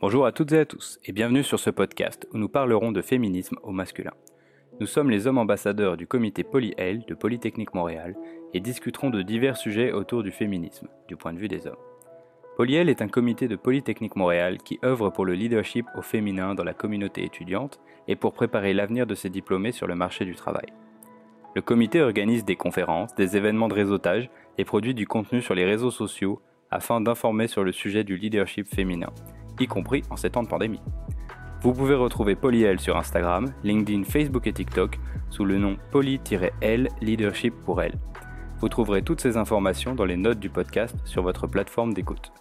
Bonjour à toutes et à tous et bienvenue sur ce podcast où nous parlerons de féminisme au masculin. Nous sommes les hommes ambassadeurs du comité PolyL de Polytechnique Montréal et discuterons de divers sujets autour du féminisme, du point de vue des hommes. PolyL est un comité de Polytechnique Montréal qui œuvre pour le leadership au féminin dans la communauté étudiante et pour préparer l'avenir de ses diplômés sur le marché du travail. Le comité organise des conférences, des événements de réseautage et produit du contenu sur les réseaux sociaux afin d'informer sur le sujet du leadership féminin y compris en ces temps de pandémie. Vous pouvez retrouver PolyL sur Instagram, LinkedIn, Facebook et TikTok sous le nom poly-l leadership pour elle. Vous trouverez toutes ces informations dans les notes du podcast sur votre plateforme d'écoute.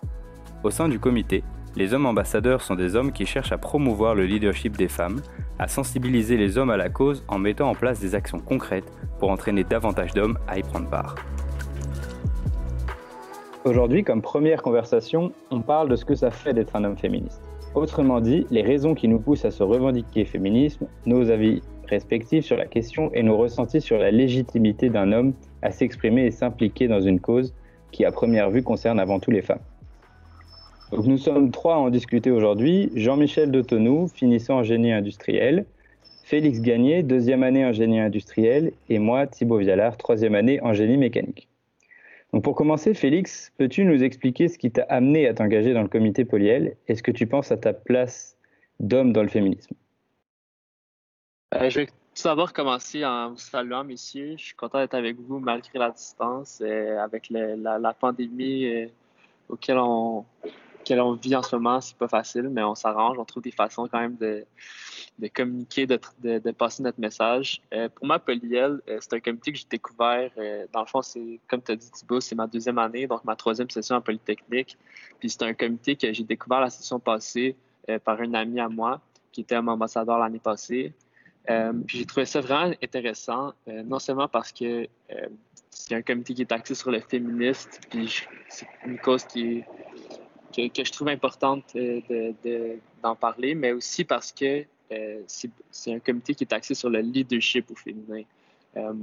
Au sein du comité, les hommes ambassadeurs sont des hommes qui cherchent à promouvoir le leadership des femmes, à sensibiliser les hommes à la cause en mettant en place des actions concrètes pour entraîner davantage d'hommes à y prendre part. Aujourd'hui, comme première conversation, on parle de ce que ça fait d'être un homme féministe. Autrement dit, les raisons qui nous poussent à se revendiquer féminisme, nos avis respectifs sur la question et nos ressentis sur la légitimité d'un homme à s'exprimer et s'impliquer dans une cause qui, à première vue, concerne avant tout les femmes. Donc nous sommes trois à en discuter aujourd'hui. Jean-Michel Dotonou, finissant en génie industriel, Félix Gagné, deuxième année en génie industriel, et moi, Thibaut Vialard, troisième année en génie mécanique. Donc pour commencer, Félix, peux-tu nous expliquer ce qui t'a amené à t'engager dans le comité Polyel et ce que tu penses à ta place d'homme dans le féminisme? Euh, Je vais tout d'abord commencer en vous saluant, messieurs. Je suis content d'être avec vous malgré la distance, et avec la, pandémie euh, auquel on, auquel on vit en ce moment. C'est pas facile, mais on s'arrange, on trouve des façons quand même de, de communiquer, de, de, passer notre message. Euh, pour moi, Polyel, euh, c'est un comité que j'ai découvert. Euh, dans le fond, c'est comme tu as dit, Thibault, c'est ma deuxième année, donc ma troisième session en Polytechnique. Puis c'est un comité que j'ai découvert la session passée par un ami à moi qui était un ambassadeur l'année passée. puis j'ai trouvé ça vraiment intéressant, non seulement parce que c'est un comité qui est axé sur le féministe, puis c'est une cause qui que, je trouve importante d'en de, parler, mais aussi parce que euh, c'est un comité qui est axé sur le leadership au féminin. Euh,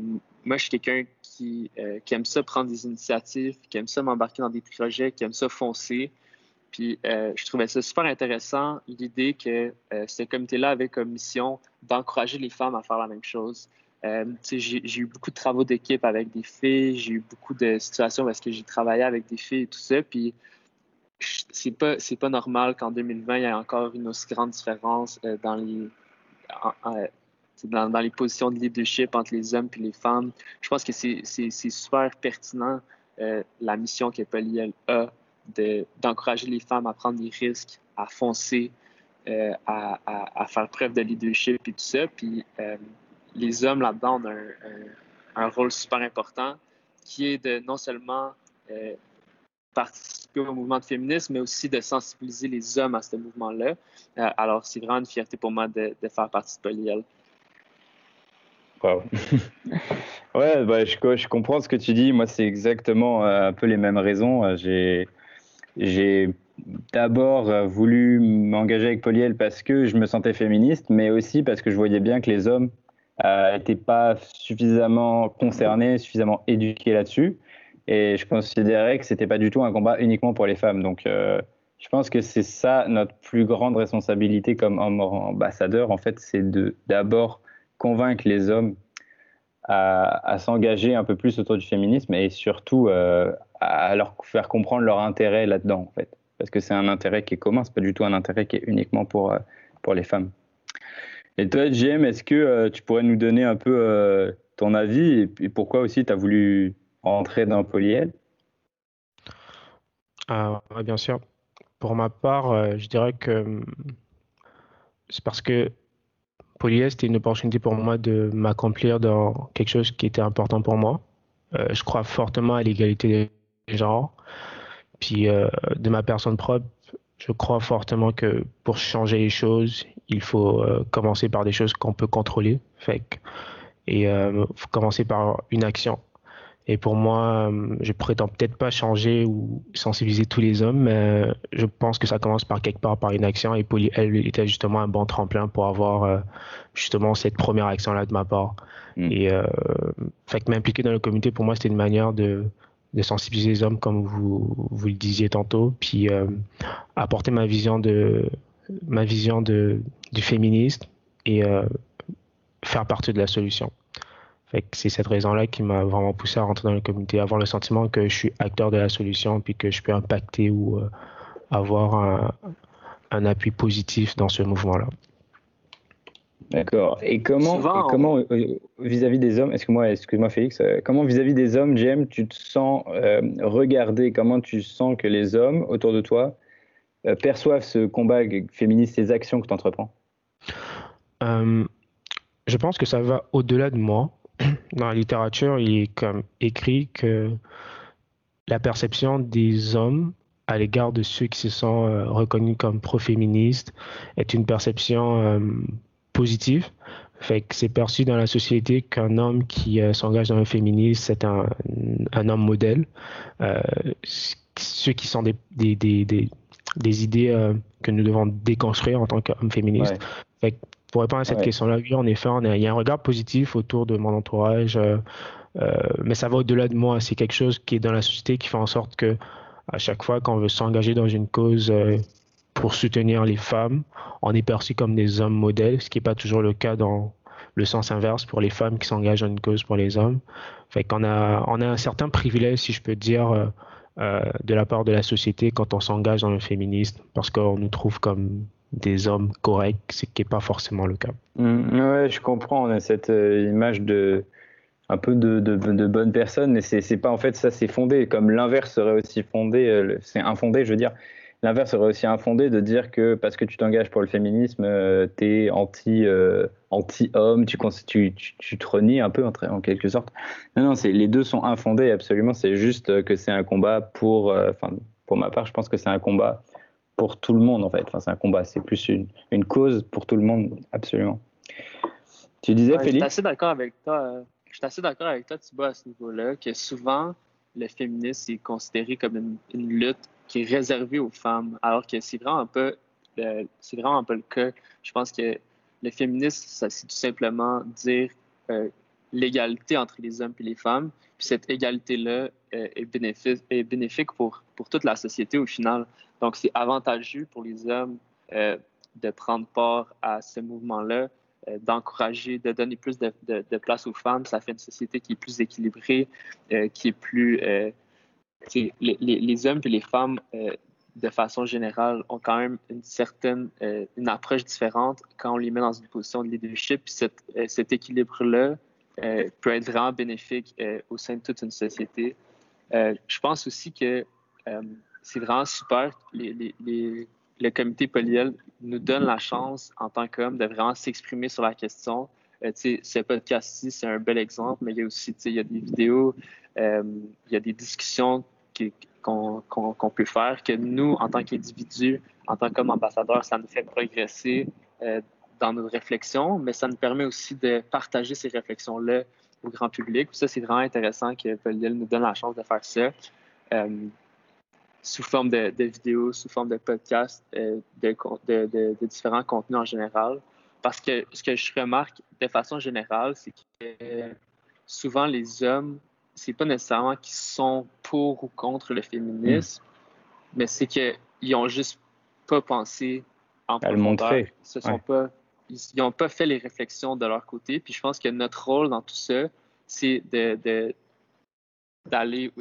moi, je suis quelqu'un qui, euh, aime ça prendre des initiatives, qui aime ça m'embarquer dans des projets, qui aime ça foncer. Puis je trouvais ça super intéressant, l'idée que ce comité-là avait comme mission d'encourager les femmes à faire la même chose. j'ai eu beaucoup de travaux d'équipe avec des filles, j'ai eu beaucoup de situations est-ce que j'ai travaillé avec des filles et tout ça. Puis c'est pas c'est pas normal qu'en 2020 il y ait encore une aussi grande différence euh, dans les dans, les positions de leadership entre les hommes et les femmes. Je pense que c'est super pertinent euh, la mission que Polyel a d'encourager les femmes à prendre des risques, à foncer, euh, à, à, faire preuve de leadership et tout ça. Puis les hommes là-dedans ont un, un, rôle super important qui est de non seulement participer au mouvement de féminisme, mais aussi de sensibiliser les hommes à ce mouvement-là. Euh, alors, c'est vraiment une fierté pour moi de, faire partie de Polyel. Wow. ouais, bah, je, comprends ce que tu dis. Moi, c'est exactement euh, un peu les mêmes raisons. Euh, j'ai, j'ai d'abord voulu m'engager avec Polyel parce que je me sentais féministe, mais aussi parce que je voyais bien que les hommes n'étaient pas suffisamment concernés, suffisamment éduqués là-dessus. Et je considérais que c'était pas du tout un combat uniquement pour les femmes. Donc, euh, je pense que c'est ça notre plus grande responsabilité comme ambassadeur. En fait, c'est de d'abord convaincre les hommes à, s'engager un peu plus autour du féminisme et surtout euh, à leur faire comprendre leur intérêt là-dedans, en fait. Parce que c'est un intérêt qui est commun, c'est pas du tout un intérêt qui est uniquement pour, euh, pour les femmes. Et toi, JM, est-ce que tu pourrais nous donner un peu ton avis et, pourquoi aussi tu as voulu entrer dans Polyel ah, Bien sûr. Pour ma part, euh, je dirais que hum, c'est parce que Polyel, c'était une opportunité pour moi de m'accomplir dans quelque chose qui était important pour moi. Euh, je crois fortement à l'égalité des genres. Puis euh, de ma personne propre, je crois fortement que pour changer les choses, il faut commencer par des choses qu'on peut contrôler. Fait et faut commencer par une action. Et pour moi, euh, je prétends peut-être pas changer ou sensibiliser tous les hommes, mais je pense que ça commence par quelque part par une action. Et Polly, elle était justement un bon tremplin pour avoir euh, justement cette première action-là de ma part. Mm. Et euh, fait que m'impliquer dans le comité, pour moi, c'était une manière de de sensibiliser les hommes comme vous, vous le disiez tantôt, puis apporter ma vision de ma vision de, du féministe et faire partie de la solution. C'est cette raison-là qui m'a vraiment poussé à rentrer dans la communauté, avoir le sentiment que je suis acteur de la solution, puis que je peux impacter ou avoir un, un appui positif dans ce mouvement-là. D'accord. Et comment, comment euh, vis-à-vis des hommes, excuse-moi, excuse-moi Félix, euh, comment vis-à-vis des hommes, Jem, tu te sens euh, regardé? Comment tu sens que les hommes autour de toi perçoivent ce combat féministe, ces actions que tu entreprends? Je pense que ça va au-delà de moi. Dans la littérature, il est comme écrit que la perception des hommes à l'égard de ceux qui se sont euh, reconnus comme pro-féministes est une perception euh, positive. Fait que c'est perçu dans la société qu'un homme qui euh, s'engage dans le féminisme, c'est un, un, homme modèle. ceux qui sont des, des, des, des, idées que nous devons déconstruire en tant qu'homme féministe. Fait que pour répondre à cette question-là, oui, en effet, il y a un regard positif autour de mon entourage, mais ça va au-delà de moi. C'est quelque chose qui est dans la société qui fait en sorte que à chaque fois qu'on veut s'engager dans une cause euh, pour soutenir les femmes, on est perçu comme des hommes modèles, ce qui n'est pas toujours le cas dans le sens inverse pour les femmes qui s'engagent dans une cause pour les hommes. Fait qu'on a, on a un certain privilège, si je peux dire, euh, euh, de la part de la société quand on s'engage dans le féminisme, parce qu'on nous trouve comme des hommes corrects, ce qui n'est pas forcément le cas. Mmh, ouais, je comprends. On a cette image de un peu de, bonnes personnes, mais c'est pas en fait ça, c'est fondé. Comme l'inverse serait aussi fondé, euh, c'est infondé, je veux dire. L'inverse serait aussi infondé de dire que parce que tu t'engages pour le féminisme, euh, tu es anti, euh, anti-homme, tu, tu, tu, te renies un peu en, quelque sorte. Non, non, les deux sont infondés, absolument. C'est juste que c'est un combat pour, enfin, pour ma part, je pense que c'est un combat pour tout le monde en fait. Enfin, c'est un combat, c'est plus une, une, cause pour tout le monde, absolument. Tu disais, Félix Je suis assez d'accord avec toi je suis assez d'accord avec toi, Thibaut, à ce niveau-là, que souvent, le féminisme est considéré comme une, lutte qui est réservée aux femmes, alors que c'est vraiment un peu c'est vraiment un peu le cas. Je pense que le féminisme, ça c'est tout simplement dire euh, l'égalité entre les hommes et les femmes. Puis cette égalité-là euh, est, bénéfique, est bénéfique pour, pour toute la société au final. Donc c'est avantageux pour les hommes euh, de prendre part à ce mouvement-là, euh, d'encourager, de donner plus de, place aux femmes. Ça fait une société qui est plus équilibrée, euh, qui est plus... Les, hommes et les femmes, de façon générale, ont quand même une certaine une approche différente quand on les met dans une position de leadership. Puis cet équilibre-là peut être vraiment bénéfique au sein de toute une société. je pense aussi que c'est vraiment super. le comité polyel nous donne la chance, en tant qu'homme, de vraiment s'exprimer sur la question. Euh, ce podcast-ci, c'est un bel exemple, mais il y a aussi il y a des vidéos, euh, il y a des discussions qu'on peut faire, que nous, en tant qu'individus, en tant qu'homme ambassadeur, ça nous fait progresser euh, dans nos réflexions, mais ça nous permet aussi de partager ces réflexions-là au grand public. Ça, c'est vraiment intéressant que Polyel nous donne la chance de faire ça. Euh, sous forme de, vidéos, sous forme de podcasts, euh, de, différents contenus en général. Parce que ce que je remarque de façon générale, c'est que souvent les hommes, c'est pas nécessairement qu'ils sont pour ou contre le féminisme, mm. mais c'est qu'ils ont juste pas pensé en à le montrer. Ils sont pas, ils n'ont pas fait les réflexions de leur côté. Puis je pense que notre rôle dans tout ça, c'est de, d'aller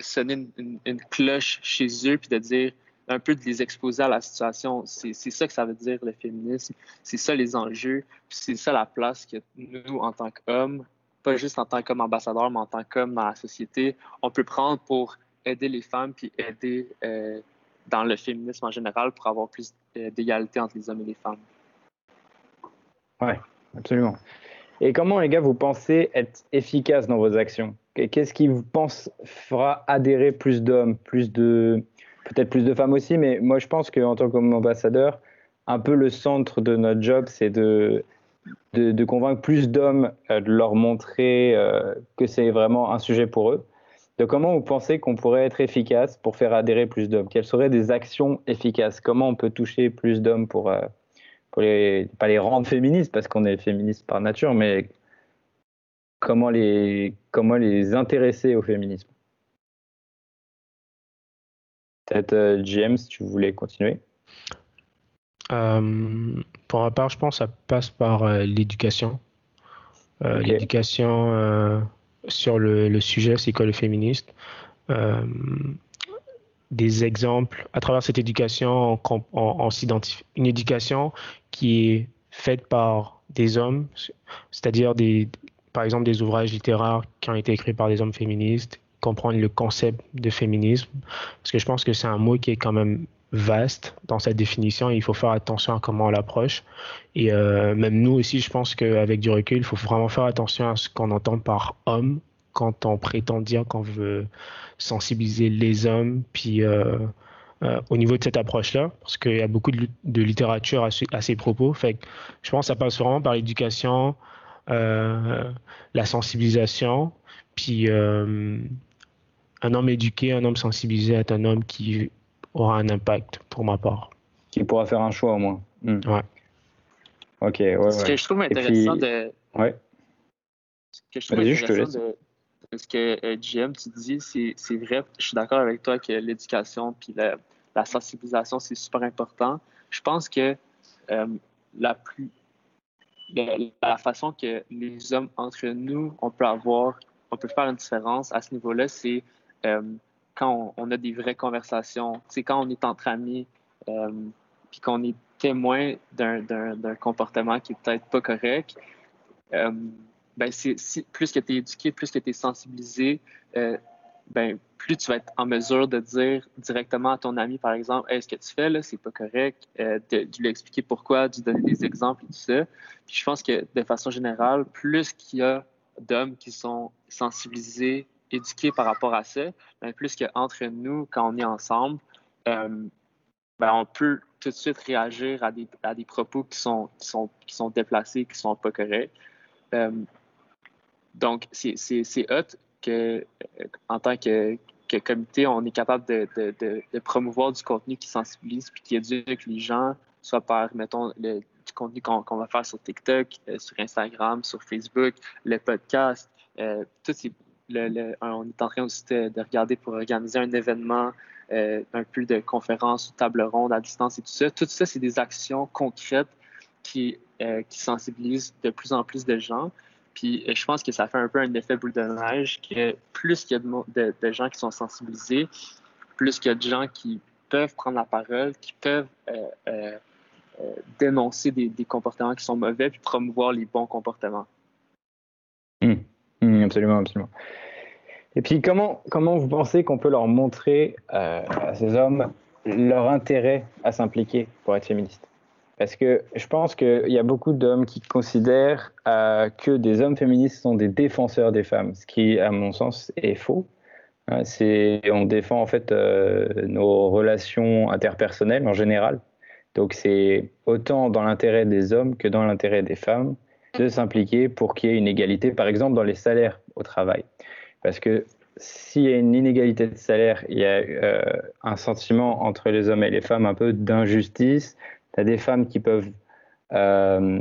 sonner une, cloche chez eux puis de dire un peu de les exposer à la situation. C'est ça que ça veut dire le féminisme. C'est ça les enjeux. C'est ça la place que nous, en tant qu'hommes, pas juste en tant qu'hommes ambassadeurs, mais en tant qu'hommes dans la société, on peut prendre pour aider les femmes puis aider euh, dans le féminisme en général pour avoir plus euh, d'égalité entre les hommes et les femmes. Oui, absolument. Et comment, les gars, vous pensez être efficace dans vos actions? Qu'est-ce qui vous pense fera adhérer plus d'hommes, plus de peut-être plus de femmes aussi, mais moi je pense qu'en tant qu'ambassadeur, un peu le centre de notre job, c'est de, de, convaincre plus d'hommes, euh, de leur montrer euh, que c'est vraiment un sujet pour eux. Donc comment vous pensez qu'on pourrait être efficace pour faire adhérer plus d'hommes? Quelles seraient des actions efficaces? Comment on peut toucher plus d'hommes pour, euh, pour pas les rendre féministes, parce qu'on est féministe par nature, mais comment les, comment les intéresser au féminisme Peut-être GM, si tu voulais continuer? pour ma part, je pense que ça passe par l'éducation. L'éducation sur le, sujet, c'est quoi le féministe des exemples à travers cette éducation, on, s'identifie une éducation qui est faite par des hommes, c'est-à-dire des, par exemple des ouvrages littéraires qui ont été écrits par des hommes féministes, comprendre le concept de féminisme, parce que je pense que c'est un mot qui est quand même vaste dans sa définition et il faut faire attention à comment on l'approche. Et euh, même nous aussi, je pense qu'avec du recul, il faut vraiment faire attention à ce qu'on entend par homme quand on prétend dire qu'on veut sensibiliser les hommes, puis euh, euh, au niveau de cette approche-là, parce qu'il y a beaucoup de, littérature à, ces propos. Je pense que ça passe vraiment par l'éducation, la sensibilisation, puis un homme éduqué, un homme sensibilisé est un homme qui aura un impact, pour ma part. Qui pourra faire un choix au moins. Hmm. Ouais. Ok, ouais, Ce que je trouve intéressant de. Ouais. Ce que je trouve intéressant de ce que euh, GM, tu dis, c'est vrai. Je suis d'accord avec toi que l'éducation puis la, sensibilisation, c'est super important. Je pense que euh, la plus la, façon que les hommes entre nous, on peut avoir, on peut faire une différence à ce niveau-là, c'est euh, quand on, a des vraies conversations. C'est quand on est entre amis, puis qu'on est témoin d'un comportement qui est peut-être pas correct ben c'est plus que tu es éduqué, plus que tu es sensibilisé, euh, ben, plus tu vas être en mesure de dire directement à ton ami, par exemple, hey, ce que tu fais là, c'est pas correct, euh, de, lui expliquer pourquoi, de lui donner des exemples et tout ça. Puis je pense que de façon générale, plus qu'il y a d'hommes qui sont sensibilisés, éduqués par rapport à ça, ben, plus qu'entre nous, quand on est ensemble, euh, ben, on peut tout de suite réagir à des, propos qui sont, qui, qui sont déplacés, qui sont pas corrects. Euh, donc, c'est hot euh, en tant que, comité, on est capable de, promouvoir du contenu qui sensibilise puis qui éduque les gens, soit par, mettons, le, du contenu qu'on va faire sur TikTok, euh, sur Instagram, sur Facebook, le podcast, euh, tout le, on est en train aussi de, regarder pour organiser un événement, un peu de conférences, table ronde à distance et tout ça. Tout ça, c'est des actions concrètes qui sensibilisent de plus en plus de gens. Puis je pense que ça fait un peu un effet boule de neige que plus qu'il y a de, gens qui sont sensibilisés, plus qu'il y a de gens qui peuvent prendre la parole, qui peuvent euh, euh, euh, dénoncer des, comportements qui sont mauvais, puis promouvoir les bons comportements. Mmh. Mmh, absolument, absolument. Et puis comment, comment vous pensez qu'on peut leur montrer à ces hommes leur intérêt à s'impliquer pour être féministes parce que je pense qu'il y a beaucoup d'hommes qui considèrent euh, que des hommes féministes sont des défenseurs des femmes, ce qui, à mon sens, est faux. Hein, c'est, on défend en fait euh, nos relations interpersonnelles en général. Donc c'est autant dans l'intérêt des hommes que dans l'intérêt des femmes de s'impliquer pour qu'il y ait une égalité, par exemple, dans les salaires au travail. Parce que s'il y a une inégalité de salaire, il y a euh, un sentiment entre les hommes et les femmes un peu d'injustice, tu as des femmes qui peuvent. Euh,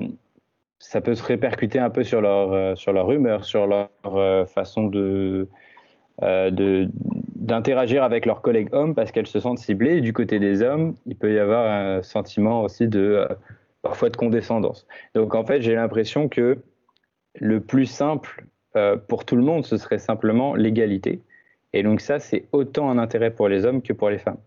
ça peut se répercuter un peu sur leur, euh, sur leur humeur, sur leur euh, façon de. d'interagir avec leurs collègues hommes parce qu'elles se sentent ciblées. du côté des hommes, il peut y avoir un sentiment aussi de parfois de condescendance. Donc en fait, j'ai l'impression que le plus simple pour tout le monde, ce serait simplement l'égalité. Et donc ça, c'est autant un intérêt pour les hommes que pour les femmes.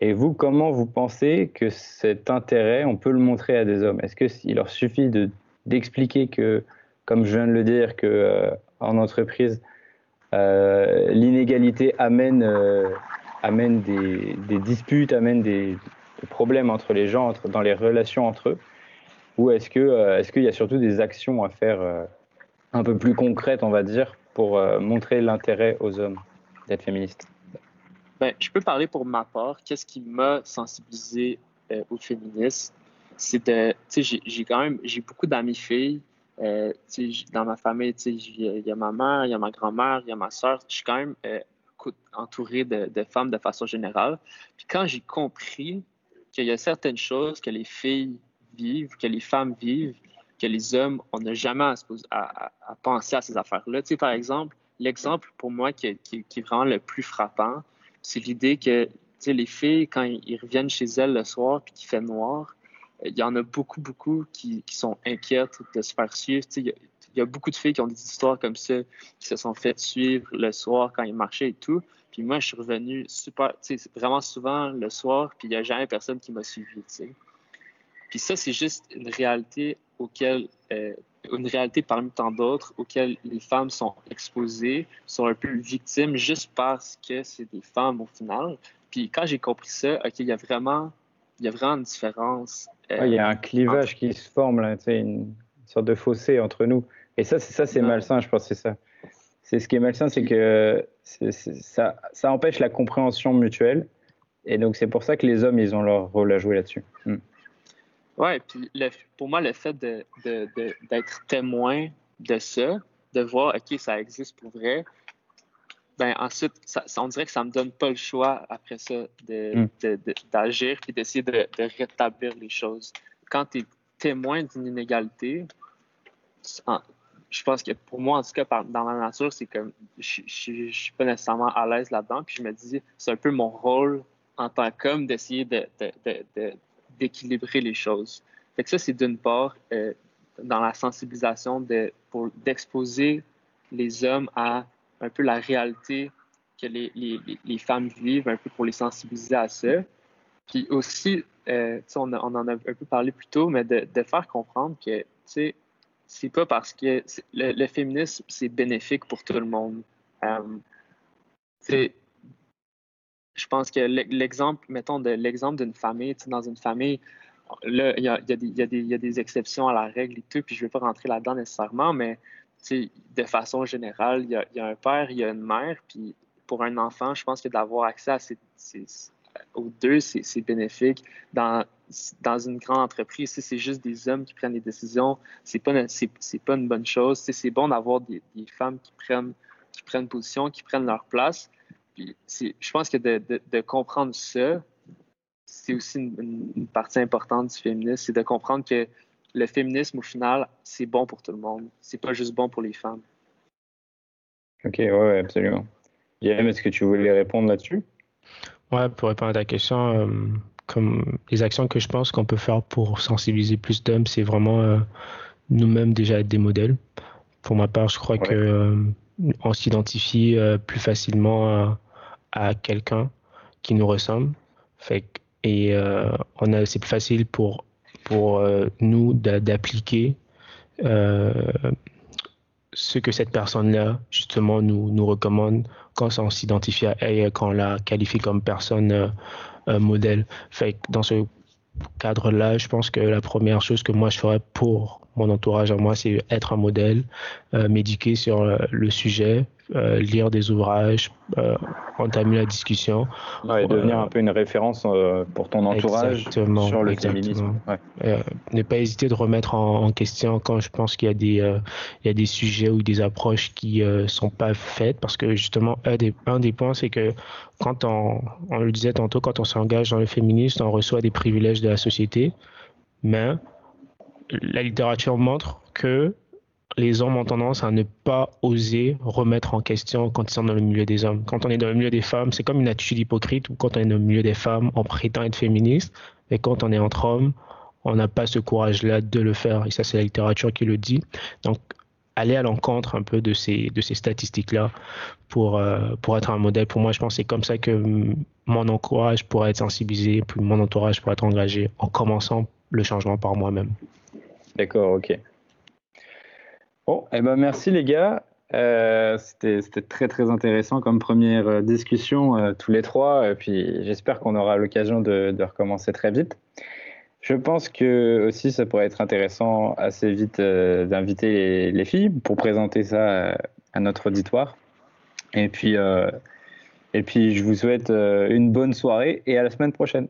Et vous, comment vous pensez que cet intérêt, on peut le montrer à des hommes? Est-ce qu'il leur suffit de, d'expliquer que, comme je viens de le dire, que euh, en entreprise, euh, l'inégalité amène, euh, amène des, des, disputes, amène des, problèmes entre les gens, entre, dans les relations entre eux? Ou est-ce, est-ce qu'il y a surtout des actions à faire un peu plus concrètes, on va dire, pour montrer l'intérêt aux hommes d'être féministes ben, je peux parler pour ma part. Qu'est-ce qui m'a sensibilisé euh, au féminisme? C'est de, tu sais, j'ai quand même, j'ai beaucoup d'amis filles. Euh, dans ma famille, il y a ma mère, il y a ma grand-mère, il y a ma soeur. Je suis quand même euh, entouré de, de, femmes de façon générale. Puis quand j'ai compris qu'il y a certaines choses que les filles vivent, que les femmes vivent, que les hommes, on n'a jamais à, à, à, penser à ces affaires-là. Tu sais, par exemple, l'exemple pour moi qui, qui, qui, est vraiment le plus frappant, c'est l'idée que les filles, quand ils reviennent chez elles le soir puis qu'il fait noir, il y en a beaucoup, beaucoup qui, sont inquiètes de se faire suivre. Il y, a, beaucoup de filles qui ont des histoires comme ça, qui se sont faites suivre le soir quand ils marchaient et tout. Puis moi, je suis revenu super, vraiment souvent le soir, puis il n'y a jamais personne qui m'a suivi. Puis ça, c'est juste une réalité auquel, euh, une réalité parmi tant d'autres auxquelles les femmes sont exposées, sont un peu victimes juste parce que c'est des femmes au final. Puis quand j'ai compris ça, OK, il y a vraiment, il y a vraiment une différence. il y a un clivage qui se forme, là, une sorte de fossé entre nous. Et ça, c'est ça, c'est malsain, je pense, c'est ça. C'est ce qui est malsain, c'est que ça, ça empêche la compréhension mutuelle. Et donc, c'est pour ça que les hommes, ils ont leur rôle à jouer là-dessus. Hmm. Oui, puis pour moi, le fait d'être de, de, témoin de ça, de voir, OK, ça existe pour vrai, ben ensuite, ça, on dirait que ça me donne pas le choix après ça hmm. d'agir puis d'essayer de, rétablir les choses. Quand tu es témoin d'une inégalité, je pense que pour moi, en tout cas, dans la nature, c'est comme je, je, suis pas nécessairement à l'aise là-dedans. Puis je me dis, c'est un peu mon rôle en tant qu'homme d'essayer d'équilibrer les choses. Fait ça, c'est d'une part euh, dans la sensibilisation d'exposer les hommes à un peu la réalité que les, les, les, femmes vivent, un peu pour les sensibiliser à ça. Puis aussi, euh, on, on, en a un peu parlé plus tôt, mais de, de faire comprendre que c'est pas parce que le, le, féminisme, c'est bénéfique pour tout le monde. Euh, je pense que l'exemple, mettons, de l'exemple d'une famille, dans une famille, là, il y a, y, a des exceptions à la règle et tout, puis je ne vais pas rentrer là-dedans nécessairement, mais de façon générale, il y, a, un père, il y a une mère, puis pour un enfant, je pense que d'avoir accès à ces, aux deux, c'est bénéfique. Dans, dans une grande entreprise, si c'est juste des hommes qui prennent des décisions, c'est pas, pas une bonne chose. C'est bon d'avoir des, des, femmes qui prennent, qui prennent position, qui prennent leur place. Puis je pense que de, de, de comprendre ça, c'est aussi une, une, partie importante du féminisme, c'est de comprendre que le féminisme, au final, c'est bon pour tout le monde. C'est pas juste bon pour les femmes. Ok, ouais, absolument. Guillaume, est-ce que tu voulais répondre là-dessus? Ouais, pour répondre à ta question, euh, comme les actions que je pense qu'on peut faire pour sensibiliser plus d'hommes, c'est vraiment euh, nous-mêmes déjà être des modèles. Pour ma part, je crois que euh, on s'identifie plus facilement à, quelqu'un qui nous ressemble. Fait, et on a, c'est plus facile pour pour euh, nous d'appliquer euh, ce que cette personne-là, justement, nous, nous recommande quand on s'identifie à elle, quand on la qualifie comme personne euh, modèle. Fait dans ce cadre-là, je pense que la première chose que moi je ferais pour mon entourage à moi, c'est être un modèle, m'éduquer sur le sujet, euh, lire des ouvrages, euh, entamer la discussion. et devenir un peu une référence euh, pour ton entourage sur le féminisme. ne pas hésiter de remettre en, question quand je pense qu'il y a des, il y a des sujets ou des approches qui ne sont pas faites, parce que justement, un des, un des points, c'est que quand on, on le disait tantôt, quand on s'engage dans le féminisme, on reçoit des privilèges de la société, mais la littérature montre que les hommes ont tendance à ne pas oser remettre en question quand ils sont dans le milieu des hommes. Quand on est dans le milieu des femmes, c'est comme une attitude hypocrite, quand on est dans le milieu des femmes, on prétend être féministe, mais quand on est entre hommes, on n'a pas ce courage-là de le faire. Et ça, c'est la littérature qui le dit. Donc, aller à l'encontre un peu de ces, statistiques-là pour, euh, pour être un modèle. Pour moi, je pense que c'est comme ça que mon entourage pourrait être sensibilisé, puis mon entourage pourrait être engagé en commençant le changement par moi-même. D'accord, ok. Bon, eh ben merci les gars. Euh, C'était très très intéressant comme première euh, discussion euh, tous les trois. Et puis j'espère qu'on aura l'occasion de, recommencer très vite. Je pense que aussi ça pourrait être intéressant assez vite d'inviter les, les, filles pour présenter ça à notre auditoire. Et puis, et puis je vous souhaite une bonne soirée et à la semaine prochaine.